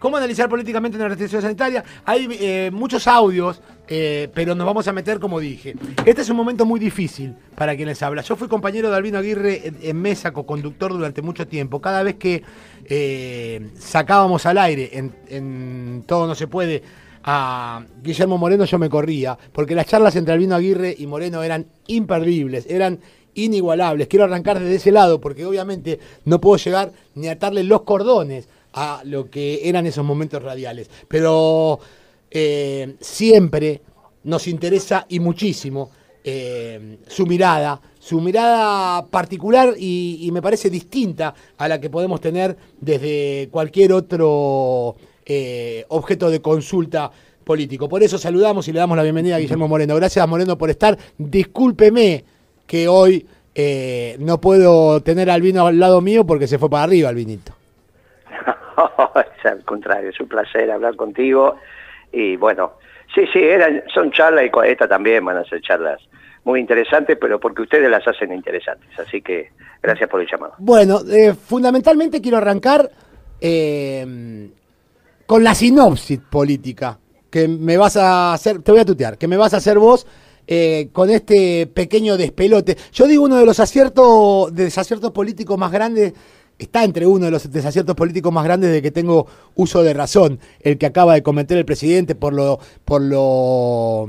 ¿Cómo analizar políticamente una restricción sanitaria? Hay eh, muchos audios, eh, pero nos vamos a meter como dije. Este es un momento muy difícil para quien les habla. Yo fui compañero de Albino Aguirre en, mesa, co-conductor durante mucho tiempo. Cada vez que eh, sacábamos al aire en, en Todo No Se Puede a Guillermo Moreno, yo me corría, porque las charlas entre Albino Aguirre y Moreno eran imperdibles, eran inigualables. Quiero arrancar desde ese lado, porque obviamente no puedo llegar ni a atarle los cordones a lo que eran esos momentos radiales. Pero eh, siempre nos interesa y muchísimo eh, su mirada, su mirada particular y, me parece distinta a la que podemos tener desde cualquier otro eh, objeto de consulta político. Por eso saludamos y le damos la bienvenida a Guillermo Moreno. Gracias Moreno por estar. Discúlpeme que hoy no puedo tener al vino al lado mío porque se fue para arriba el vinito. al contrario, es un placer hablar contigo y bueno, sí, sí, eran, son charlas y con esta también van a ser charlas muy interesantes, pero porque ustedes las hacen interesantes, así que gracias por el llamado. Bueno, eh, fundamentalmente quiero arrancar eh, con la sinopsis política que me vas a hacer, te voy a tutear, que me vas a hacer vos eh, con este pequeño despelote. Yo digo uno de los aciertos, desaciertos políticos más grandes está entre uno de los desaciertos políticos más grandes de que tengo uso de razón, el que acaba de cometer el presidente por lo, por lo,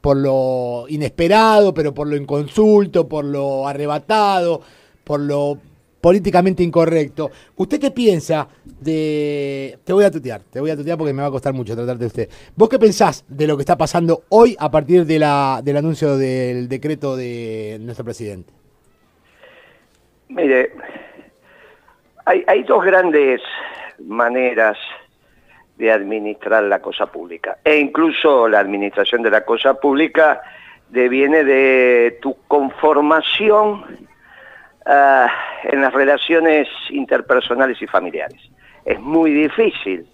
por lo inesperado, pero por lo inconsulto, por lo arrebatado, por lo políticamente incorrecto. ¿Usted qué piensa de... Te voy a tutear, te voy a tutear porque me va a costar mucho tratarte de usted. ¿Vos qué pensás de lo que está pasando hoy a partir de la, del anuncio del decreto de nuestro presidente? Mire, hay, hay dos grandes maneras de administrar la cosa pública. E incluso la administración de la cosa pública deviene de tu conformación uh, en las relaciones interpersonales y familiares. Es muy difícil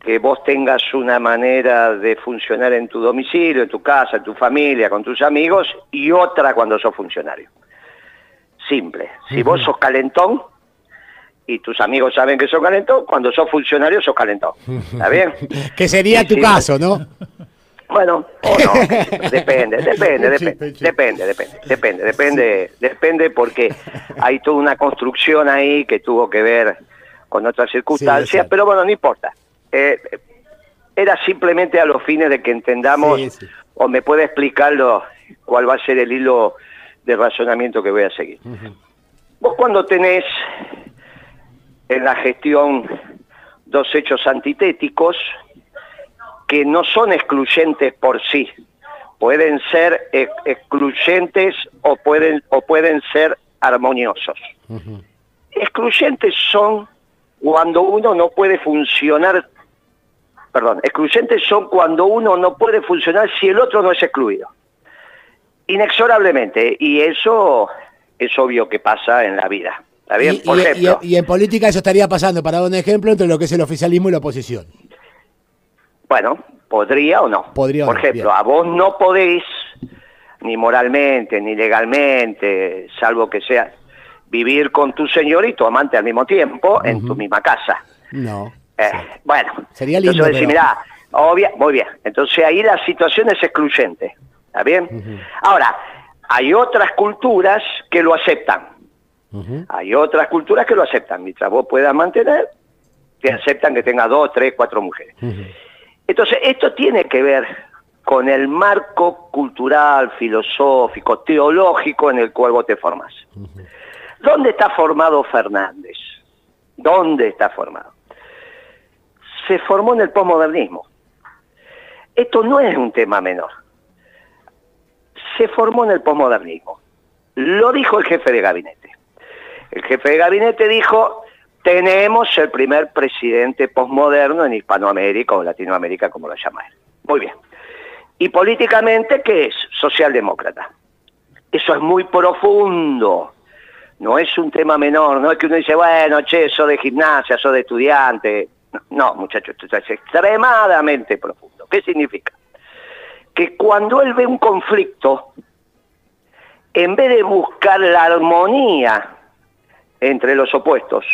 que vos tengas una manera de funcionar en tu domicilio, en tu casa, en tu familia, con tus amigos, y otra cuando sos funcionario. Simple. Si vos sos calentón, y tus amigos saben que sos calentón, cuando sos funcionario sos calentón. ¿Está bien? que sería y tu sí, caso, ¿no? Bueno, o no, depende, depende, depende, depende, depende, depende, depende, depende porque hay toda una construcción ahí que tuvo que ver con otras circunstancias, sí, pero bueno, no importa. Eh, era simplemente a los fines de que entendamos, sí, sí. o me puede explicarlo, cuál va a ser el hilo de razonamiento que voy a seguir. Uh -huh. Vos cuando tenés en la gestión dos hechos antitéticos que no son excluyentes por sí, pueden ser ex excluyentes o pueden, o pueden ser armoniosos. Uh -huh. Excluyentes son cuando uno no puede funcionar, perdón, excluyentes son cuando uno no puede funcionar si el otro no es excluido. Inexorablemente, y eso es obvio que pasa en la vida. ¿Está bien? Y, Por y, ejemplo, y, y, en política eso estaría pasando, para dar un ejemplo, entre lo que es el oficialismo y la oposición. Bueno, podría o no. Podría Por no, ejemplo, bien. a vos no podéis, ni moralmente, ni legalmente, salvo que sea vivir con tu señor y tu amante al mismo tiempo uh -huh. en tu misma casa. No. Eh, sí. Bueno, sería lindo. Entonces, pero... mirá, obvia, muy bien. Entonces ahí la situación es excluyente. ¿Está bien? Uh -huh. Ahora, hay otras culturas que lo aceptan. Uh -huh. Hay otras culturas que lo aceptan. Mientras vos puedas mantener, te aceptan que tengas dos, tres, cuatro mujeres. Uh -huh. Entonces, esto tiene que ver con el marco cultural, filosófico, teológico en el cual vos te formás. Uh -huh. ¿Dónde está formado Fernández? ¿Dónde está formado? Se formó en el posmodernismo. Esto no es un tema menor. Se formó en el posmodernismo. Lo dijo el jefe de gabinete. El jefe de gabinete dijo, tenemos el primer presidente posmoderno en Hispanoamérica o Latinoamérica, como lo llama él. Muy bien. Y políticamente, ¿qué es? Socialdemócrata. Eso es muy profundo. No es un tema menor, no es que uno dice, bueno, che, eso de gimnasia, eso de estudiante. No, no muchachos, esto es extremadamente profundo. ¿Qué significa? Que cuando él ve un conflicto, en vez de buscar la armonía entre los opuestos,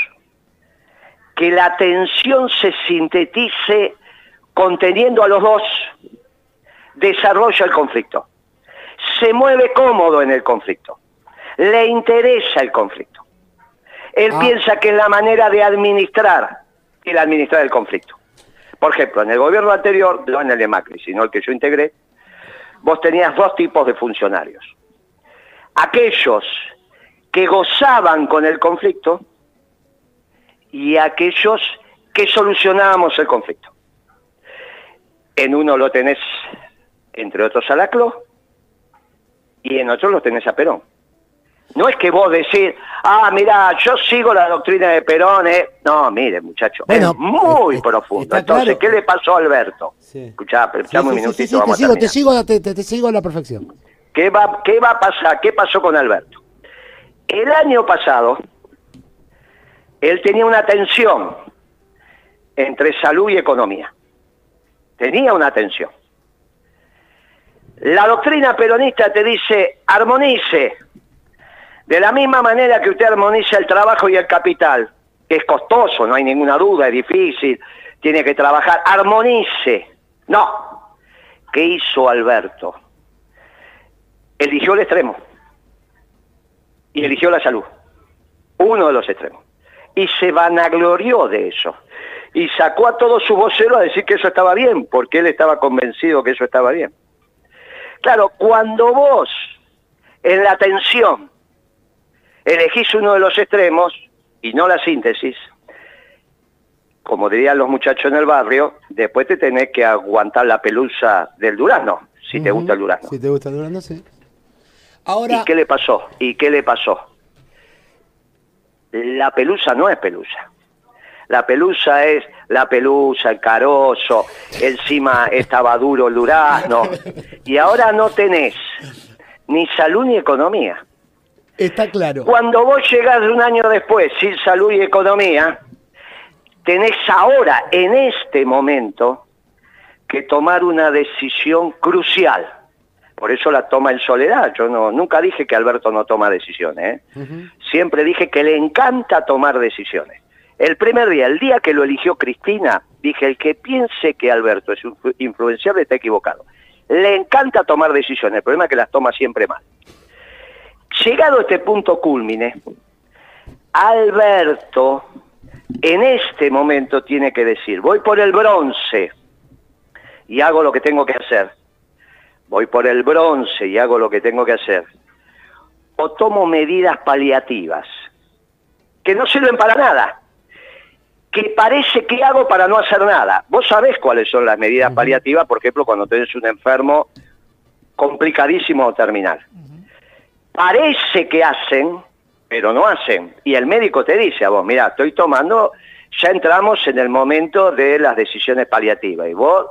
que la tensión se sintetice conteniendo a los dos, desarrolla el conflicto, se mueve cómodo en el conflicto, le interesa el conflicto. Él Ah. piensa que es la manera de administrar el administrar el conflicto. Por ejemplo, en el gobierno anterior, no en el de Macri, sino el que yo integré, vos tenías dos tipos de funcionarios. Aquellos que gozaban con el conflicto y aquellos que solucionábamos el conflicto. En uno lo tenés, entre otros, a Laclo y en otro lo tenés a Perón. No es que vos decís, ah, mira, yo sigo la doctrina de Perón, eh. No, mire, muchacho, Bueno, es muy es- profundo. está Entonces, claro. ¿qué le pasó a Alberto? Sí. Escuchá, un minutito, sí, te vamos a sigo, te sigo, te, te- te sigo a la perfección. ¿Qué va, ¿Qué va a pasar? ¿Qué pasó con Alberto? El año pasado, él tenía una tensión entre salud y economía. Tenía una tensión. La doctrina peronista te dice, armonice, de la misma manera que usted armoniza el trabajo y el capital, que es costoso, no hay ninguna duda, es difícil, tiene que trabajar, armonice. No. ¿Qué hizo Alberto? eligió el extremo y eligió la salud, uno de los extremos, y se vanaglorió de eso, y sacó a todos sus voceros a decir que eso estaba bien, porque él estaba convencido que eso estaba bien. Claro, cuando vos en la tensión elegís uno de los extremos y no la síntesis, como dirían los muchachos en el barrio, después te tenés que aguantar la pelusa del durazno, si te gusta el durazno. Si te gusta el durazno, sí. Ahora, ¿Y qué le pasó? ¿Y qué le pasó? La pelusa no es pelusa. La pelusa es la pelusa, el carozo, encima estaba duro el durazno. Y ahora no tenés ni salud ni economía. está claro. Cuando vos llegás un año después sin salud y economía, tenés ahora, en este momento, que tomar una decisión crucial. Por eso la toma en soledad. Yo no, nunca dije que Alberto no toma decisiones. ¿eh? Siempre dije que le encanta tomar decisiones. El primer día, el día que lo eligió Cristina, dije, el que piense que Alberto es influ- influenciable está equivocado. Le encanta tomar decisiones, el problema es que las toma siempre mal. Llegado a este punto cúlmine, Alberto en este momento tiene que decir, voy por el bronce y hago lo que tengo que hacer. Voy por el bronce y hago lo que tengo que hacer. O tomo medidas paliativas que no sirven para nada, que parece que hago para no hacer nada. Vos sabés cuáles son las medidas paliativas, por ejemplo, cuando tenés un enfermo complicadísimo o terminal. Parece que hacen, pero no hacen. Y el médico te dice a vos, mira, estoy tomando, ya entramos en el momento de las decisiones paliativas. Y vos,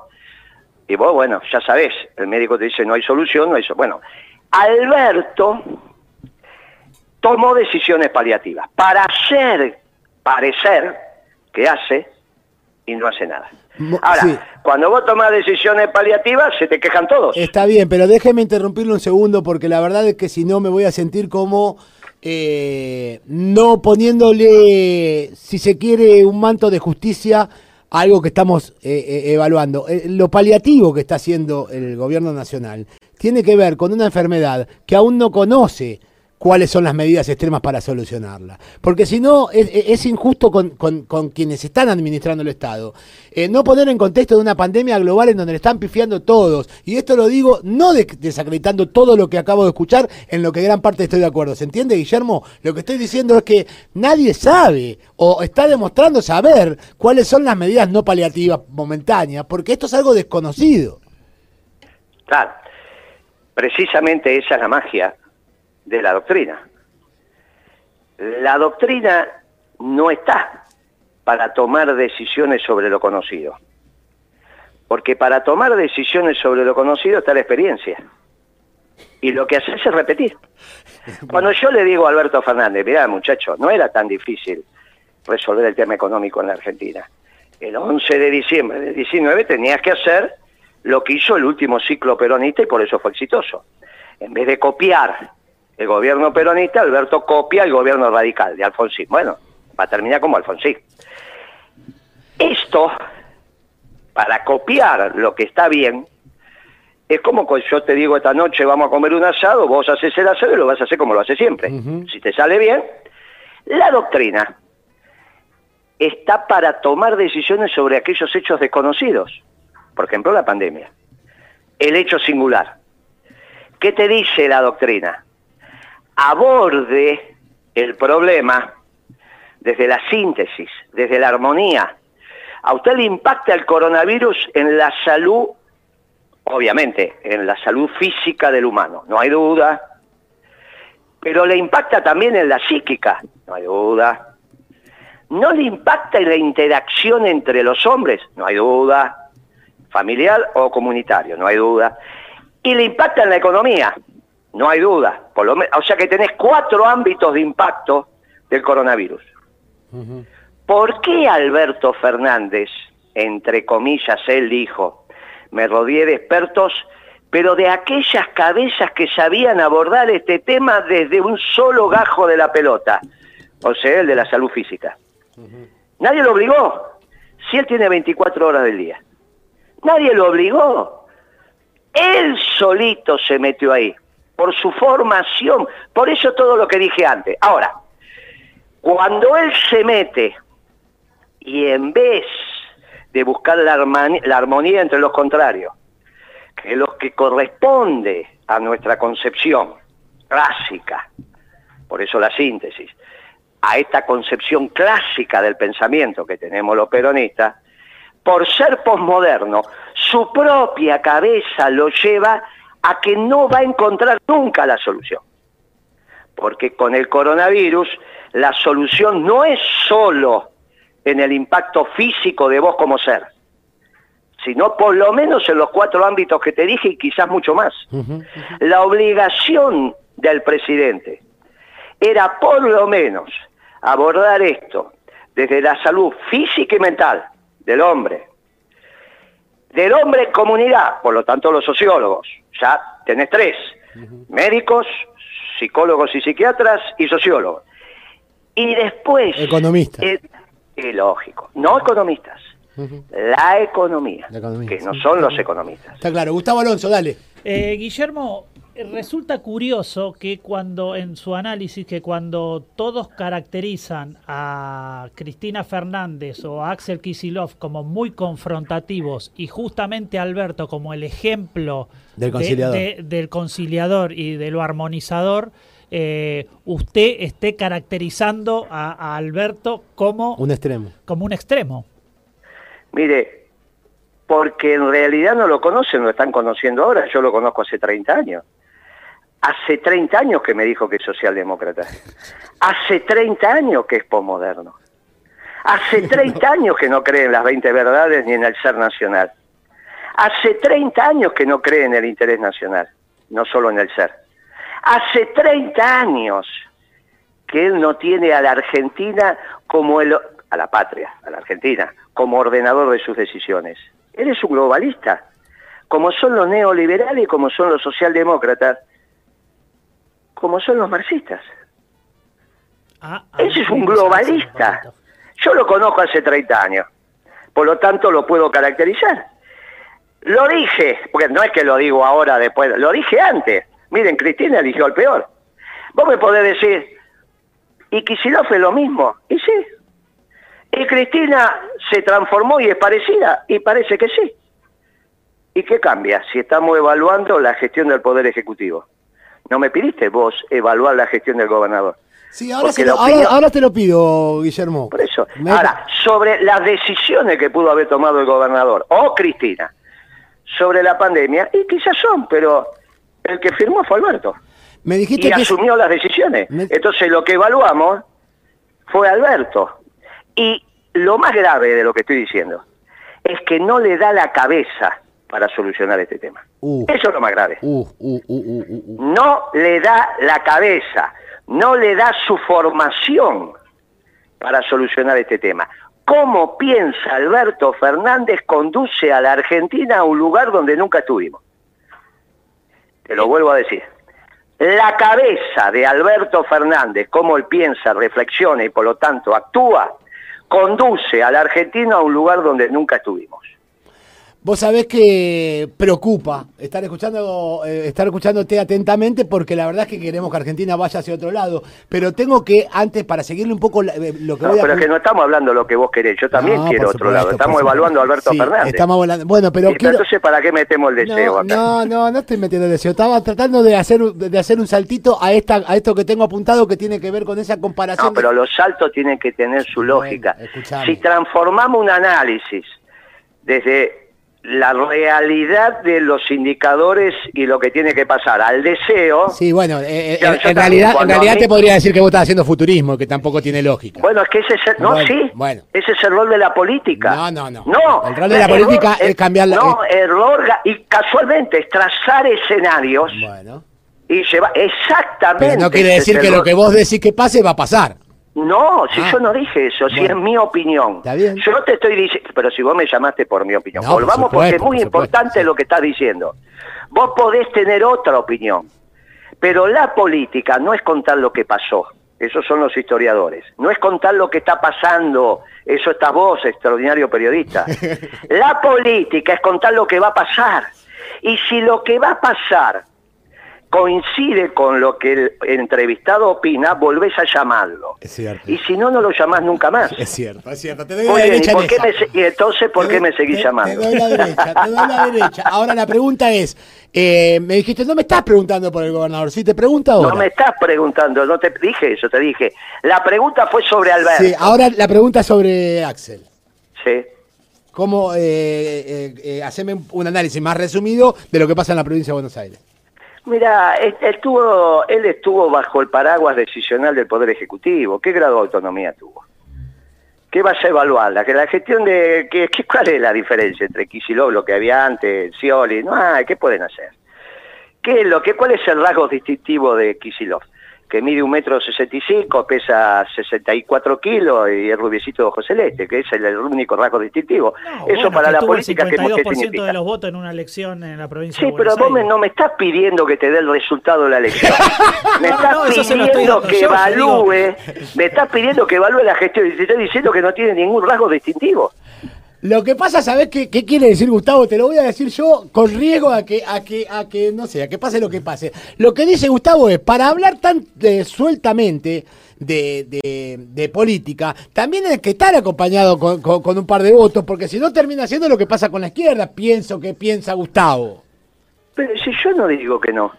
y vos bueno, ya sabés, el médico te dice, no hay solución, no hay solución. Bueno, Alberto tomó decisiones paliativas para hacer parecer que hace y no hace nada. Ahora, sí. cuando vos tomás decisiones paliativas, se te quejan todos. Está bien, pero déjeme interrumpirlo un segundo porque la verdad es que si no me voy a sentir como eh, no poniéndole, si se quiere, un manto de justicia algo que estamos eh, eh, evaluando. Eh, lo paliativo que está haciendo el gobierno nacional tiene que ver con una enfermedad que aún no conoce cuáles son las medidas extremas para solucionarla. Porque si no, es, injusto con, con- quienes están administrando el Estado. Eh, no poner en contexto de una pandemia global en donde le están pifiando todos. Y esto lo digo no de- desacreditando todo lo que acabo de escuchar, en lo que gran parte estoy de acuerdo. ¿Se entiende, Guillermo? Lo que estoy diciendo es que nadie sabe o está demostrando saber cuáles son las medidas no paliativas momentáneas, porque esto es algo desconocido. Claro, precisamente esa es la magia de la doctrina. La doctrina no está para tomar decisiones sobre lo conocido, porque para tomar decisiones sobre lo conocido está la experiencia. Y lo que haces es repetir. Cuando yo le digo a Alberto Fernández, mirá muchacho, no era tan difícil resolver el tema económico en la Argentina. El 11 de diciembre del 19 tenías que hacer lo que hizo el último ciclo peronista y por eso fue exitoso. En vez de copiar el gobierno peronista, Alberto copia el gobierno radical de Alfonsín. Bueno, va a terminar como Alfonsín. Esto, para copiar lo que está bien, es como yo te digo esta noche vamos a comer un asado, vos haces el asado y lo vas a hacer como lo haces siempre. Si te sale bien, la doctrina está para tomar decisiones sobre aquellos hechos desconocidos. Por ejemplo, la pandemia. El hecho singular. ¿Qué te dice la doctrina? Aborde el problema desde la síntesis, desde la armonía. A usted le impacta el coronavirus en la salud, obviamente, en la salud física del humano, no hay duda, pero le impacta también en la psíquica, no hay duda. No le impacta en la interacción entre los hombres, no hay duda, familiar o comunitario, no hay duda. Y le impacta en la economía, no hay duda. Por lo o sea que tenés cuatro ámbitos de impacto del coronavirus. ¿Por qué Alberto Fernández, entre comillas, él dijo, me rodeé de expertos, pero de aquellas cabezas que sabían abordar este tema desde un solo gajo de la pelota, o sea, el de la salud física? Nadie lo obligó, si él tiene 24 horas del día. Nadie lo obligó. Él solito se metió ahí, por su formación, por eso todo lo que dije antes. Ahora, cuando él se mete y en vez de buscar la, armonía, entre los contrarios, que es lo que corresponde a nuestra concepción clásica, por eso la síntesis, a esta concepción clásica del pensamiento que tenemos los peronistas, por ser posmoderno, su propia cabeza lo lleva a que no va a encontrar nunca la solución. Porque con el coronavirus la solución no es solo en el impacto físico de vos como ser, sino por lo menos en los cuatro ámbitos que te dije y quizás mucho más. La obligación del presidente era por lo menos abordar esto desde la salud física y mental del hombre, del hombre en comunidad, por lo tanto los sociólogos, ya tenés tres, médicos, psicólogos y psiquiatras y sociólogos. Y después... Economistas. Es lógico, no economistas. La economía, que no son los economistas. Está claro. Gustavo Alonso, dale. Eh, Guillermo, resulta curioso que cuando en su análisis, que cuando todos caracterizan a Cristina Fernández o a Axel Kisilov como muy confrontativos y justamente a Alberto como el ejemplo del conciliador, del conciliador y de lo armonizador, eh, usted esté caracterizando a, Alberto como un extremo. Como un extremo. Mire, porque en realidad no lo conocen, lo están conociendo ahora, yo lo conozco hace 30 años. Hace 30 años que me dijo que es socialdemócrata. Hace 30 años que es posmoderno. Hace 30 años que no cree en las 20 verdades ni en el ser nacional. Hace 30 años que no cree en el interés nacional, no solo en el ser. Hace 30 años que él no tiene a la Argentina como el, a la patria, a la Argentina, como ordenador de sus decisiones. Él es un globalista, como son los neoliberales y como son los socialdemócratas, como son los marxistas. Ah, ah, Ese es un globalista. Yo lo conozco hace 30 años, por lo tanto lo puedo caracterizar. Lo dije, porque no es que lo digo ahora después, lo dije antes. Miren, Cristina eligió al peor. Vos me podés decir, ¿y Kicillof es lo mismo? Y sí. ¿Y Cristina se transformó y es parecida? Y parece que sí. ¿Y qué cambia si estamos evaluando la gestión del Poder Ejecutivo? No me pidiste vos evaluar la gestión del gobernador. Sí, ahora, ahora, te lo pido, Guillermo. Por eso. Ahora, sobre las decisiones que pudo haber tomado el gobernador o Cristina sobre la pandemia, y quizás son, pero el que firmó fue Alberto. Me dijiste y asumió las decisiones. Entonces lo que evaluamos fue Alberto. Y lo más grave de lo que estoy diciendo es que no le da la cabeza para solucionar este tema. Uh. Eso es lo más grave. Uh, uh, no le da la cabeza, no le da su formación para solucionar este tema. ¿Cómo piensa Alberto Fernández conduce a la Argentina a un lugar donde nunca estuvimos? Te lo vuelvo a decir. La cabeza de Alberto Fernández, cómo él piensa, reflexiona y por lo tanto actúa, conduce a la Argentina a un lugar donde nunca estuvimos. Vos sabés que preocupa estar escuchando, eh, estar escuchándote atentamente porque la verdad es que queremos que Argentina vaya hacia otro lado. Pero tengo que, antes, para seguirle un poco eh, lo que No, voy a... pero es que no estamos hablando lo que vos querés, yo también No, quiero otro lado. Estamos evaluando a Alberto. Sí, Fernández. Estamos hablando... Bueno, pero Y, quiero... Entonces, ¿para qué metemos el deseo No, acá? no, no, no estoy metiendo deseo. Estaba tratando de hacer, de hacer un saltito a esta, a esto que tengo apuntado que tiene que ver con esa comparación. No, pero los saltos tienen que tener su lógica. Bueno, si transformamos un análisis desde la realidad de los indicadores y lo que tiene que pasar al deseo, Sí, bueno, eh, eh, en, también, realidad, en realidad mí- te podría decir que vos estás haciendo futurismo, que tampoco tiene lógica. bueno, es que ese es el, no, Bueno, sí, bueno. ese es el rol de la política. No, no, no. No, El rol de la política es cambiar la- No, error, ga- y casualmente es trazar escenarios Bueno. y llevar, exactamente. Pero no quiere decir es que el lo rol. que vos decís que pase va a pasar. No, si Ah. yo no dije eso, si es mi opinión. Está bien. Yo te estoy diciendo, pero si vos me llamaste por mi opinión, No, por volvamos porque es muy por supuesto, importante sí. lo que estás diciendo. Vos podés tener otra opinión, pero la política no es contar lo que pasó, esos son los historiadores, no es contar lo que está pasando, eso estás vos, extraordinario periodista. la política es contar lo que va a pasar. Y si lo que va a pasar coincide con lo que el entrevistado opina, volvés a llamarlo. Es cierto. Y si no, no lo llamás nunca más. Es cierto, es cierto. Te doy Muy la bien, ¿y, por qué me y entonces por qué me seguís te- llamando? Te doy la derecha, te doy la derecha. Ahora la pregunta es, eh, me dijiste, no me estás preguntando por el gobernador, sí, te pregunto ahora. No me estás preguntando, no te dije eso, te dije. La pregunta fue sobre Alberto. Sí, ahora la pregunta es sobre Axel. Sí. ¿Cómo, eh, eh, eh, haceme un análisis más resumido de lo que pasa en la provincia de Buenos Aires? Mira, estuvo, él estuvo bajo el paraguas decisional del Poder Ejecutivo. ¿Qué grado de autonomía tuvo? ¿Qué vas a evaluarla? Que la gestión de... Que, ¿Cuál es la diferencia entre Kicillof, lo que había antes, Scioli? No ¿qué pueden hacer? ¿Qué es lo que, ¿Cuál es el rasgo distintivo de Kicillof? Que mide un metro sesenta y cinco, pesa 64 kilos y es rubiecito de ojo celeste, que es el, el único rasgo distintivo. No, Eso bueno, para que la política, el ¿qué, qué 52% significa? de los votos en una elección en la provincia Sí, de pero vos me- no me estás pidiendo que te dé el resultado de la elección. Me No, estás no, estoy pidiendo que yo evalúe, me estás pidiendo que evalúe la gestión y te estoy diciendo que no tiene ningún rasgo distintivo. Lo que pasa, ¿sabés qué, qué quiere decir Gustavo? Te lo voy a decir yo con riesgo a que, a que, a que, no sé, a que pase lo que pase. Lo que dice Gustavo es, para hablar tan eh, sueltamente de, de- de política, también hay que estar acompañado con, con- con un par de votos, porque si no termina siendo lo que pasa con la izquierda, pienso que piensa Gustavo. Pero si yo no digo que no,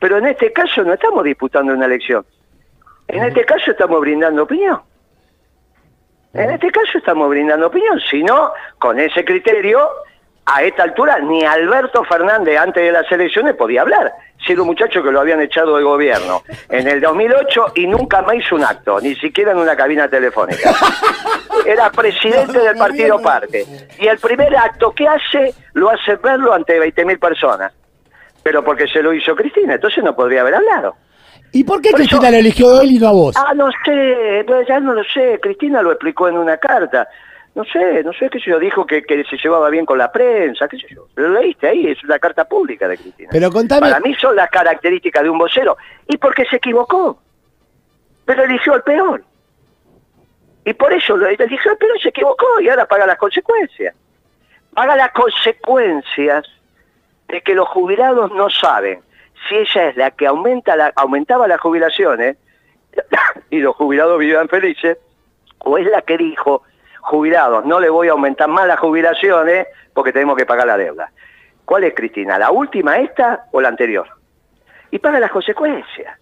pero en este caso no estamos disputando una elección. En este caso estamos brindando opinión. En este caso estamos brindando opinión, si no, con ese criterio, a esta altura ni Alberto Fernández antes de las elecciones podía hablar. Si era un muchacho que lo habían echado del gobierno en el 2008 y nunca más hizo un acto, ni siquiera en una cabina telefónica. Era presidente del partido Parte. Y el primer acto que hace, lo hace verlo ante 20.000 personas. Pero porque se lo hizo Cristina, entonces no podría haber hablado. ¿Y por qué Por eso- Cristina lo eligió él y no a vos? Ah, no sé, no, ya no lo sé. Cristina lo explicó en una carta. No sé, no sé qué sé yo. Dijo que, que se llevaba bien con la prensa, qué sé yo. Lo leíste ahí, es una carta pública de Cristina. Pero contame- Para mí son las características de un vocero. Y porque se equivocó. Pero eligió al peor. Y por eso lo eligió al peor, se equivocó y ahora paga las consecuencias. Paga las consecuencias de que los jubilados no saben si ella es la que aumenta la, aumentaba las jubilaciones y los jubilados vivían felices, o es la que dijo, jubilados, no le voy a aumentar más las jubilaciones porque tenemos que pagar la deuda. ¿Cuál es Cristina? ¿La última esta o la anterior? Y paga las consecuencias.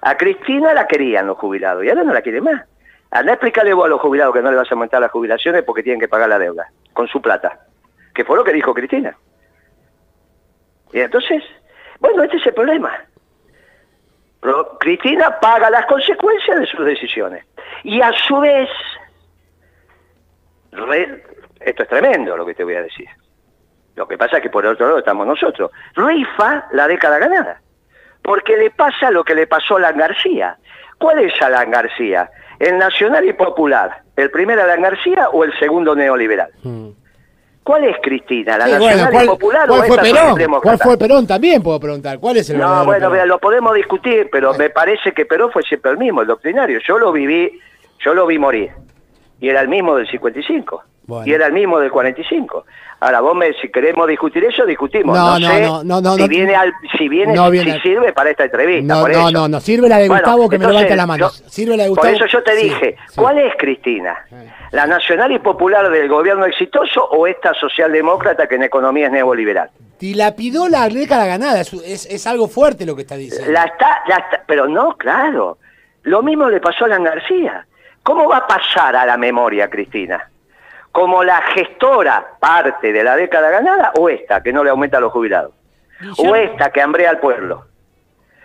A Cristina la querían los jubilados y ahora no la quiere más. Anda, explícale vos a los jubilados que no le vas a aumentar las jubilaciones porque tienen que pagar la deuda, con su plata. Que fue lo que dijo Cristina. Y entonces, bueno, este es el problema. Cristina paga las consecuencias de sus decisiones. Y a su vez, esto es tremendo lo que te voy a decir. Lo que pasa es que por el otro lado estamos nosotros. Rifa la década ganada. Porque le pasa lo que le pasó a Alan García. ¿Cuál es Alan García? ¿El nacional y popular? ¿El primer Alan García o el segundo neoliberal? ¿Cuál es Cristina? ¿La Sí, nacional bueno, y ¿cuál, popular cuál o fue Perón? ¿Cuál fue Perón? También puedo preguntar. ¿Cuál es el No, bueno, mira, lo podemos discutir, pero me parece que Perón fue siempre el mismo, el doctrinario. Yo lo viví, yo lo vi morir. y era el mismo del 55. Bueno. Y era el mismo del 45. Ahora, vos me, si queremos discutir eso, discutimos. No, No, no, sé no, no, no, si viene, al, si, viene, No si viene sirve para esta entrevista. No, por no, eso. no, no. Sirve la de Bueno, Gustavo que me levante la mano. yo- Sirve la de Por Gustavo. eso yo te dije, sí. ¿cuál es Cristina? ¿La nacional y popular del gobierno exitoso o esta socialdemócrata que en economía es neoliberal? Dilapidó la década ganada. Es, es, es algo fuerte lo que está diciendo. La está, la está- pero no, claro. Lo mismo le pasó a Alan García. ¿Cómo va a pasar a la memoria, Cristina? ¿Como la gestora parte de la década ganada o esta que no le aumenta a los jubilados? ¿O esta que hambrea al pueblo?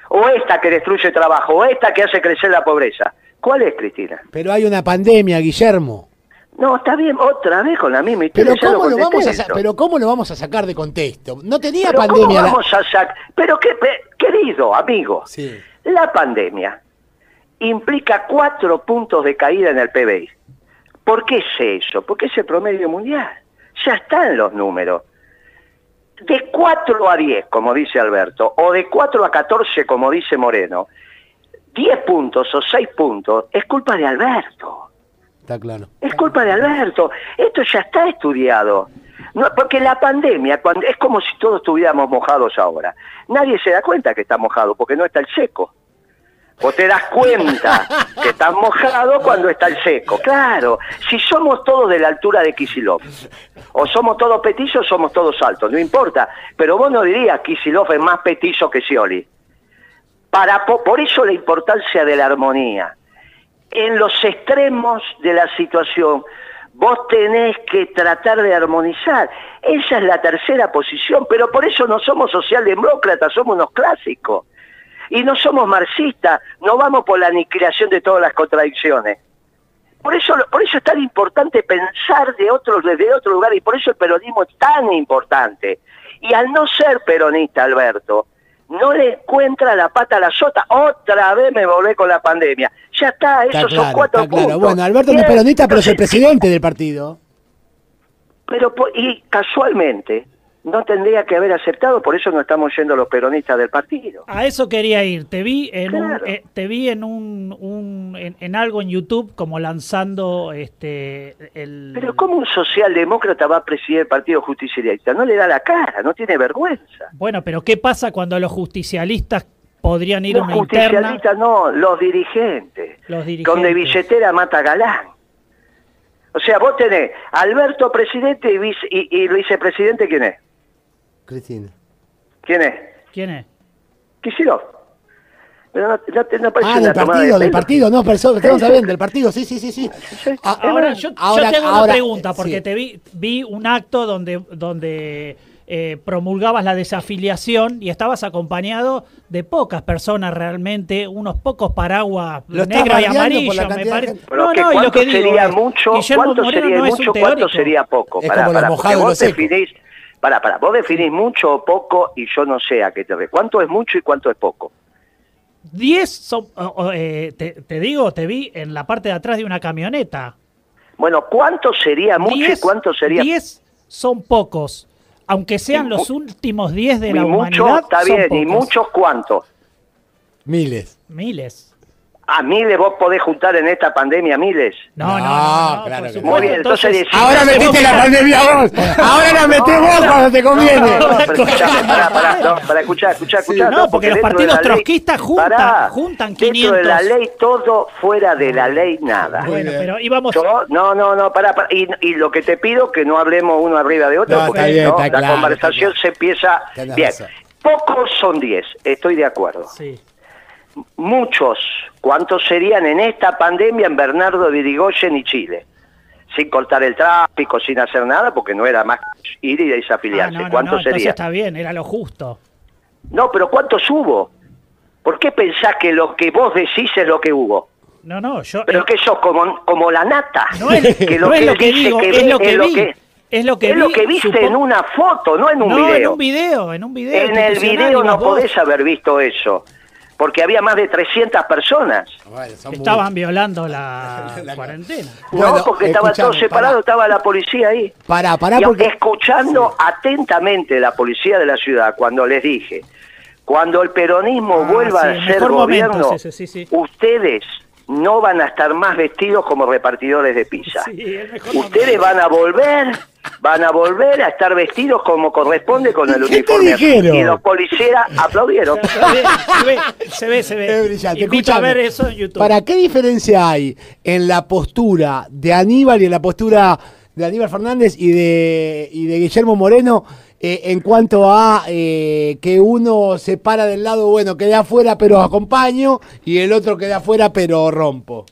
¿O esta que destruye trabajo? ¿O esta que hace crecer la pobreza? ¿Cuál es, Cristina? Pero hay una pandemia, Guillermo. No, está bien, otra vez con la misma Pero historia. ya ¿cómo, lo contesté vamos a sa- esto. pero ¿cómo lo vamos a sacar de contexto? No tenía Pero ¿cómo pandemia. la- vamos a sac- Pero qué, pe- querido amigo, Sí. la pandemia implica cuatro puntos de caída en el PBI. ¿Por qué es eso? Porque es el promedio mundial. Ya están los números. De 4 a 10, como dice Alberto, o de 4 a 14, como dice Moreno, 10 puntos o 6 puntos es culpa de Alberto. Está claro. Es culpa de Alberto. Esto ya está estudiado. No, porque la pandemia cuando, es como si todos estuviéramos mojados ahora. Nadie se da cuenta que está mojado porque no está el seco. Vos te das cuenta que estás mojado cuando está el seco. Claro, si somos todos de la altura de Kisilov, o somos todos petizos, somos todos altos, no importa. Pero vos no dirías Kisilov es más petizo que Scioli. Para, po- por eso la importancia de la armonía en los extremos de la situación, vos tenés que tratar de armonizar. Esa es la tercera posición, pero por eso no somos socialdemócratas, somos unos clásicos. Y no somos marxistas, no vamos por la aniquilación de todas las contradicciones. Por eso, por eso es tan importante pensar de otros, desde otro lugar, y por eso el peronismo es tan importante. Y al no ser peronista, Alberto, no le encuentra la pata a la sota. Otra vez me volvé con la pandemia. Ya está, Está esos son cuatro está claro. puntos. Bueno, Alberto no es peronista, pero es el presidente del partido. Pero, y casualmente, no tendría que haber aceptado, por eso no estamos yendo los peronistas del partido. A eso quería ir. Te vi en Claro. un, eh, te vi en un, un- en, en algo en YouTube como lanzando este el Pero ¿cómo un socialdemócrata va a presidir el Partido Justicialista? No le da la cara, no tiene vergüenza. Bueno, pero ¿qué pasa cuando los justicialistas podrían ir a Los una interna? justicialistas no, los dirigentes. Los dirigentes. Donde billetera mata galán. O sea, vos tenés Alberto presidente y, vice- y, y vicepresidente, ¿quién es? Cristina. ¿Quién es? ¿Quién es? Kicillof. Pero no, no te- no parece Ah, del partido, de del partido, no, pero eso- estamos bien, del partido, sí, sí, sí, sí. Ah, Ahora yo, yo ahora- tengo ahora, una pregunta, porque sí. te vi, vi un acto donde, donde eh, promulgabas la desafiliación y estabas acompañado de pocas personas realmente, unos pocos paraguas negra y amarillo, me parece. No, que no, y lo ¿cuánto que digo sería mucho? Guillermo ¿Cuánto Moreno sería no es un mucho? ¿Cuánto sería poco? Es Pará, como lo pará, mojado y lo vos definís, mucho o poco y yo no sé a qué te refieres. ¿Cuánto es mucho y cuánto es poco? 10 son, eh, te, te digo, te vi en la parte de atrás de una camioneta. Bueno, ¿cuánto sería mucho y 10 cuánto sería 10 son pocos. Aunque sean Y los últimos 10 de y la mucho? humanidad, Está son bien, y muchos cuántos. Miles. Miles. A miles vos podés juntar en esta pandemia miles. No, no, No, no, no, claro que. Muy bien, entonces decís- Ahora metiste la pandemia vos. Ahora la metés vos cuando te conviene. No, no, no, pero escuchá, pará, pará, no, para escuchar, escuchar, escuchar. no, porque los partidos trotskistas juntan- Pará, juntan Dentro de 500. la ley todo, fuera de la ley nada. Bueno, pero íbamos. Yo, no, no, no, pará, pará. Y, y lo que te pido que no hablemos uno arriba de otro, No, porque bien, la claro, conversación se empieza bien. Pocos son 10, estoy de acuerdo. Sí. Muchos, ¿cuántos serían en esta pandemia en Bernardo de Irigoyen y Chile? Sin cortar el tráfico, sin hacer nada, porque no era más ir y Ah, desafiliarse. no, no, ¿Cuántos no, serían? está bien, era lo justo. No, pero ¿cuántos hubo? ¿Por qué pensás que lo que vos decís es lo que hubo? No, no, yo. Pero eh, que sos como, como la nata. no es, no es lo que dice digo, es lo que es lo que es lo que viste supongo- en una foto, no en un no, video. en un video, en un video. En el video no vos. podés haber visto eso, porque había más de 300 personas. Bueno, son Estaban violando la, La- cuarentena. Bueno, no, porque estaba todo escuchame, separado, pará. estaba la policía ahí. Pará, pará, Y porque. escuchando atentamente la policía de la ciudad cuando les dije, cuando el peronismo Ah, vuelva sí, a ser gobierno, es ese, sí, sí. ustedes no van a estar más vestidos como repartidores de pizza. Ustedes van a volver, van a volver a estar vestidos como corresponde con el ¿Qué te uniforme. Y los policías aplaudieron. Se ve, se ve, se ve. Es brillante. A ver eso en YouTube. ¿Para qué diferencia hay en la postura de Aníbal y en la postura de Aníbal Fernández y de, y de Guillermo Moreno eh, en cuanto a eh, que uno se para del lado, bueno, quedé afuera pero acompaño y el otro queda afuera pero rompo?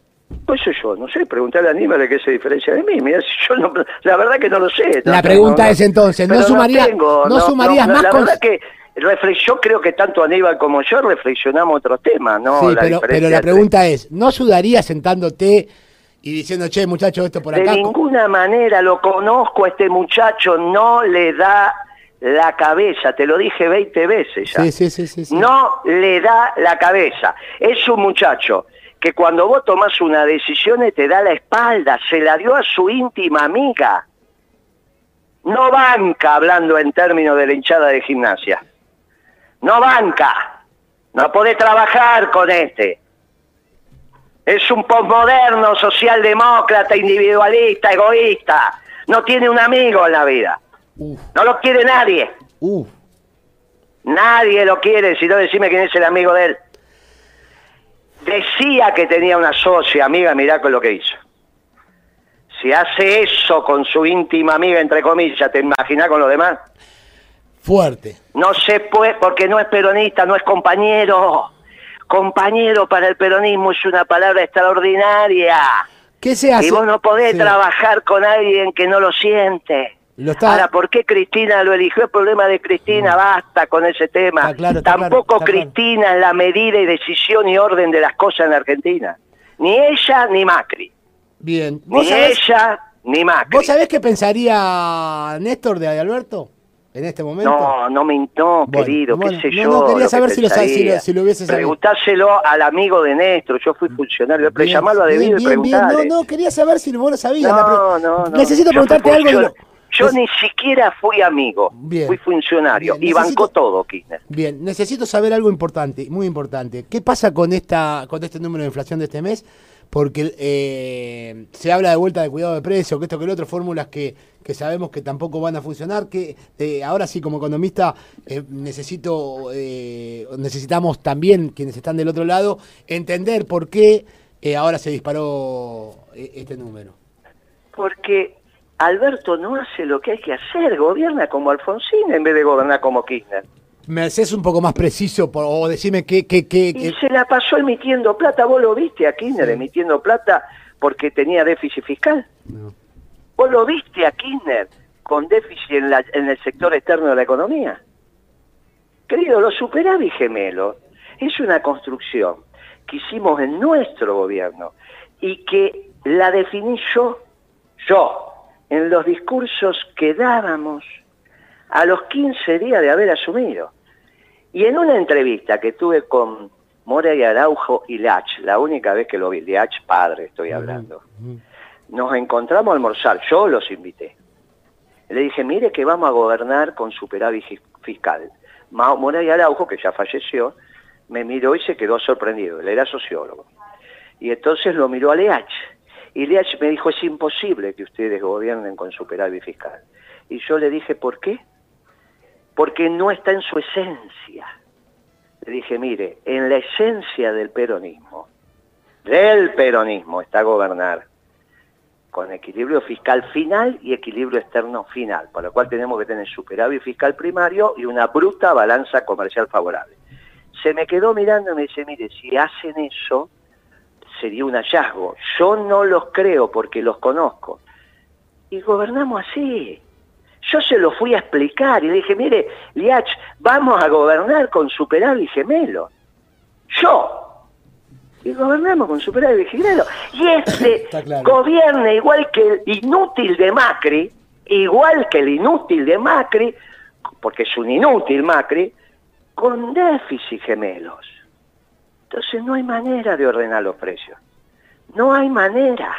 Pues eso yo, no sé, preguntarle a Aníbal de qué se diferencia de mí. Mira, yo no, la verdad que no lo sé. La pregunta no, es entonces, ¿no sumaría- tengo, no sumarías más La con- verdad que yo creo que tanto Aníbal como yo reflexionamos otros temas, ¿no? sí, La pero, pero la entre- pregunta es, ¿no ayudaría sentándote y diciendo, che, muchacho, esto por De acá? ninguna manera lo conozco a este muchacho, no le da la cabeza, te lo dije 20 veces ya. Sí, sí, sí, sí, sí. No le da la cabeza. Es un muchacho que cuando vos tomás una decisión te da la espalda, se la dio a su íntima amiga. No banca, hablando en términos de la hinchada de gimnasia. No banca. No puede trabajar con este. Es un posmoderno, socialdemócrata, individualista, egoísta. No tiene un amigo en la vida. Uf, No lo quiere nadie. uf. Nadie lo quiere, si no decime quién es el amigo de él. Decía que tenía una socia, amiga, mirá con lo que hizo. Si hace eso con su íntima amiga, entre comillas, ¿te imaginas con los demás? Fuerte. No se puede, porque no es peronista, no es compañero. Compañero para el peronismo es una palabra extraordinaria. ¿Qué se hace? Y vos no podés Sí. trabajar con alguien que no lo siente. Lo está- Ahora, ¿por qué Cristina lo eligió? El problema de Cristina, basta con ese tema. Está claro, está claro, Tampoco está claro. Cristina es la medida y decisión y orden de las cosas en Argentina. Ni ella ni Macri. Bien. Ni ¿Vos sabés, ella ni Macri. ¿Vos sabés qué pensaría Néstor de Alberto en este momento? No, no me no, Bueno, querido, bueno, qué sé no, yo. no, quería lo que saber si lo si lo- si lo hubiese sabido. Preguntáselo al amigo de Néstor, yo fui funcionario, pero llamarlo a debido y bien, bien. preguntarle. No, no, quería saber si vos lo sabías. No, no, no. Necesito preguntarte algo. de lo- Yo ni siquiera fui amigo, Bien. fui funcionario Bien, y bancó todo, Kirchner. Bien, necesito saber algo importante, muy importante. ¿Qué pasa con esta, con este número de inflación de este mes? Porque eh, se habla de vuelta de cuidado de precio, que esto que el otro, fórmulas que, que sabemos que tampoco van a funcionar. Que eh, ahora sí, como economista, eh, necesito, eh, necesitamos también quienes están del otro lado entender por qué eh, ahora se disparó este número. Porque Alberto no hace lo que hay que hacer, gobierna como Alfonsín en vez de gobernar como Kirchner. ¿Me haces un poco más preciso por- o decime qué, qué, qué, Y se la pasó emitiendo plata, vos lo viste a Kirchner emitiendo plata porque tenía déficit fiscal. No. ¿Vos lo viste a Kirchner con déficit en, la- en el sector externo de la economía? Querido, los superávit gemelos es una construcción que hicimos en nuestro gobierno y que la definí yo, yo, en los discursos que dábamos a los 15 días de haber asumido. Y en una entrevista que tuve con Mora y Araujo y Lach, la única vez que lo vi, Lach padre estoy hablando, nos encontramos a almorzar, yo los invité. Le dije, mire que vamos a gobernar con superávit fis- fiscal. Mora y Araujo, que ya falleció, me miró y se quedó sorprendido, él era sociólogo. Y entonces lo miró a Leach. Y Leach me dijo, es imposible que ustedes gobiernen con superávit fiscal. Y yo le dije, ¿por qué? Porque no está en su esencia. Le dije, mire, en la esencia del peronismo, del peronismo está gobernar con equilibrio fiscal final y equilibrio externo final, por lo cual tenemos que tener superávit fiscal primario y una bruta balanza comercial favorable. Se me quedó mirando y me dice, mire, si hacen eso, sería un hallazgo. Yo no los creo porque los conozco. Y gobernamos así. Yo se lo fui a explicar y le dije, mire, Liach, vamos a gobernar con superávit gemelo. Yo. Y gobernamos con superávit gemelo. Y este claro. gobierna igual que el inútil de Macri, igual que el inútil de Macri, porque es un inútil Macri, con déficit gemelos. Entonces no hay manera de ordenar los precios. No hay manera.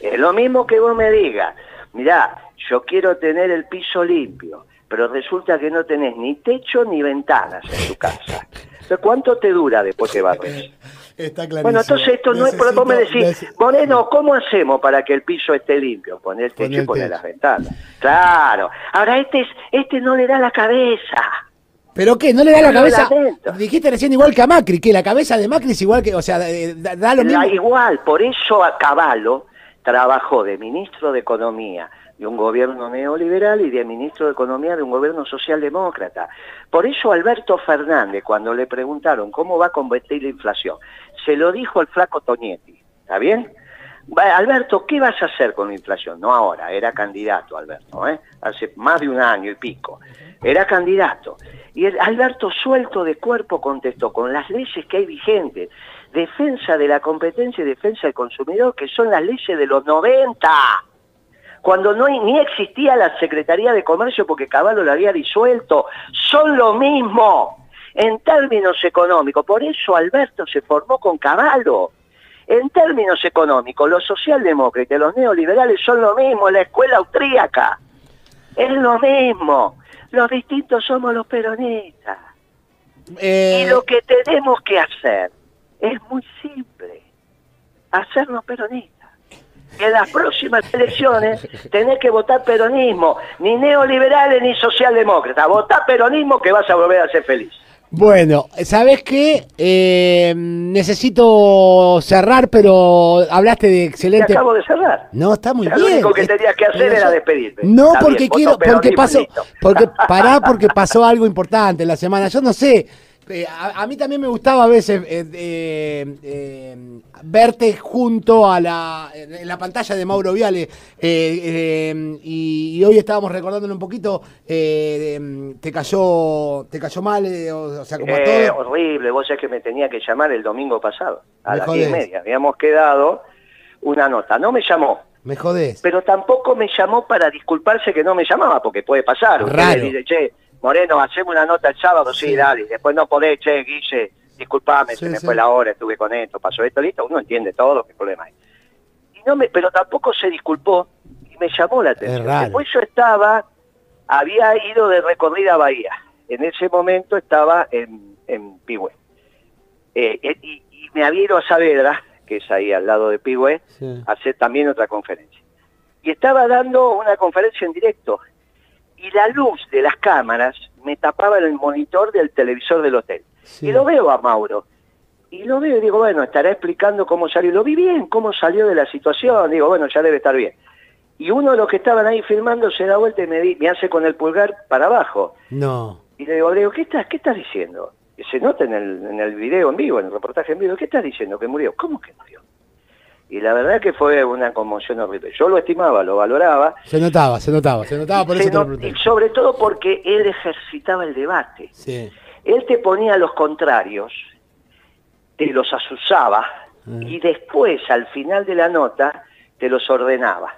Es lo mismo que vos me digas, mirá, yo quiero tener el piso limpio, pero resulta que no tenés ni techo ni ventanas en tu casa. Entonces, ¿cuánto te dura después que barres? Está clarísimo. Bueno, entonces esto no es por vos me decís, Moreno, ¿cómo hacemos para que el piso esté limpio? Poner el techo y poner las ventanas. Claro. Ahora este es, este no le da la cabeza. ¿Pero qué? ¿No le da la cabeza? Dijiste recién igual que a Macri, que la cabeza de Macri es igual que, o sea, da, lo mismo. igual, por eso a Caballo trabajó de ministro de Economía de un gobierno neoliberal y de ministro de Economía de un gobierno socialdemócrata. Por eso Alberto Fernández, cuando le preguntaron cómo va a combatir la inflación, se lo dijo el flaco Tonietti, ¿está bien? Alberto, ¿qué vas a hacer con la inflación? No ahora, era candidato Alberto, ¿eh? hace más de un año y pico. Era candidato. Y Alberto suelto de cuerpo contestó, con las leyes que hay vigentes, defensa de la competencia y defensa del consumidor, que son las leyes de los 90, cuando no ni existía la Secretaría de Comercio porque Caballo la había disuelto, son lo mismo en términos económicos. Por eso Alberto se formó con Caballo. En términos económicos, los socialdemócratas y los neoliberales son lo mismo, la escuela austríaca. Es lo mismo. Los distintos somos los peronistas. Eh, y lo que tenemos que hacer es muy simple. Hacernos peronistas. En las próximas elecciones tenés que votar peronismo, ni neoliberales ni socialdemócratas. Votá peronismo que vas a volver a ser feliz. Bueno, ¿sabes qué? Eh, necesito cerrar, pero hablaste de excelente. acabo de cerrar. No, está muy bien. Lo único que tenías que hacer era despedirte. No, porque quiero, porque pasó, porque pará, porque pasó algo importante en la semana. Yo no sé eh, a, mí también me gustaba a veces eh, eh, verte junto a la, en la pantalla de Mauro Viale y, hoy estábamos recordándole un poquito, te cayó te cayó mal, o, sea, como todo. horrible, vos sabés que me tenía que llamar el domingo pasado, a las diez y media, habíamos quedado una nota, no me llamó. Me jodés. Pero tampoco me llamó para disculparse que no me llamaba, porque puede pasar. Raro. Moreno, hacemos una nota el sábado, sí, dale. Después no podés, che, Guille, disculpame, se me fue la hora, estuve con esto, pasó esto, listo. Uno entiende todo, qué problema hay. Y no me, pero tampoco se disculpó y me llamó la atención. Después yo estaba, había ido de recorrida a Bahía. En ese momento estaba en, en Pigüe. Eh, eh, y, me había ido a Saavedra, que es ahí al lado de Pigüe, a hacer también otra conferencia. Y estaba dando una conferencia en directo y la luz de las cámaras me tapaba el monitor del televisor del hotel. Y lo veo a Mauro. Y lo veo y digo, bueno, estará explicando cómo salió. Lo vi bien, cómo salió de la situación. Digo, bueno, ya debe estar bien. Y uno de los que estaban ahí filmando se da vuelta y me, me hace con el pulgar para abajo. No. Y le digo, le digo ¿qué estás, qué estás diciendo? se nota en el, en el video en vivo, en el reportaje en vivo. ¿Qué estás diciendo? ¿Que murió? ¿Cómo que murió? Y la verdad que fue una conmoción horrible. Yo lo estimaba, lo valoraba. Se notaba, se notaba, se notaba por eso sobre todo porque él ejercitaba el debate. Sí. Él te ponía los contrarios, te los asusaba ah. y después, al final de la nota, te los ordenaba.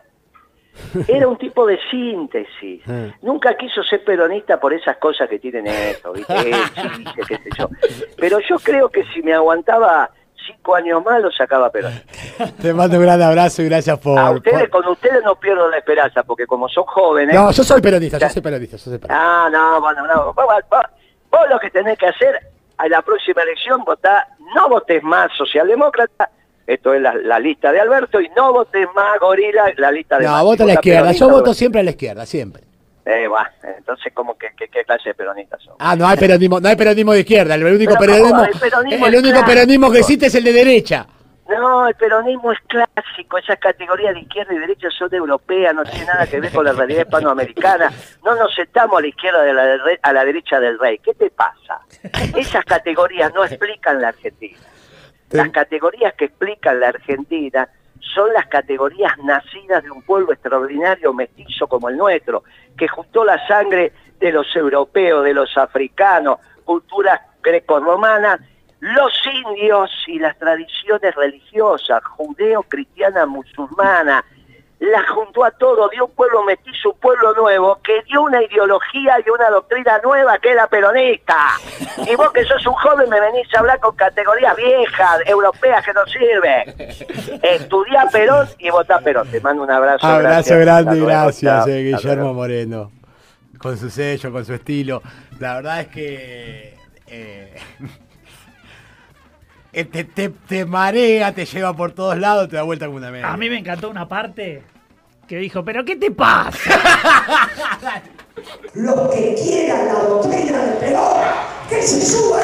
Era un tipo de síntesis. Ah. Nunca quiso ser peronista por esas cosas que tienen esto, ¿viste? qué sé yo. Pero yo creo que si me aguantaba cinco años más lo sacaba Perón. Te mando un gran abrazo y gracias por... A ustedes, con ustedes no pierdo la esperanza, porque como son jóvenes... No, yo soy peronista, yo soy peronista, yo soy peronista. Ah, no, bueno, no, vos, lo que tenés que hacer a la próxima elección, votar, no votes más socialdemócrata, esto es la, lista de Alberto, y no votes más gorila, la lista de... No, a la izquierda, yo voto siempre a la izquierda, siempre. Eh, bueno, entonces, ¿cómo que, qué clase de peronistas son? Ah, no hay peronismo, no hay peronismo de izquierda, el único peronismo, el, único peronismo que existe es el de derecha. No, el peronismo es clásico, esas categorías de izquierda y derecha son europeas, no tiene nada que ver con la realidad hispanoamericana. No nos sentamos a la izquierda de la, a la derecha del rey. ¿Qué te pasa? Esas categorías no explican la Argentina. Las categorías que explican la Argentina son las categorías nacidas de un pueblo extraordinario, mestizo como el nuestro, que juntó la sangre de los europeos, de los africanos, culturas greco-romanas, los indios y las tradiciones religiosas, judeo, cristiana, musulmana, la juntó a todo, dio un pueblo mestizo, un pueblo nuevo, que dio una ideología y una doctrina nueva que es la peronista. Y vos que sos un joven me venís a hablar con categorías viejas, europeas que no sirven. Estudiá Perón y votá Perón. Te mando un abrazo. Abrazo grande, gracias, eh, Guillermo Moreno. Con su sello, con su estilo. La verdad es que... Eh, te, te, te marea, te lleva por todos lados, te da vuelta como una media. A mí me encantó una parte que dijo, pero ¿qué te pasa? Los que quieran la doctrina de Perón, que se suban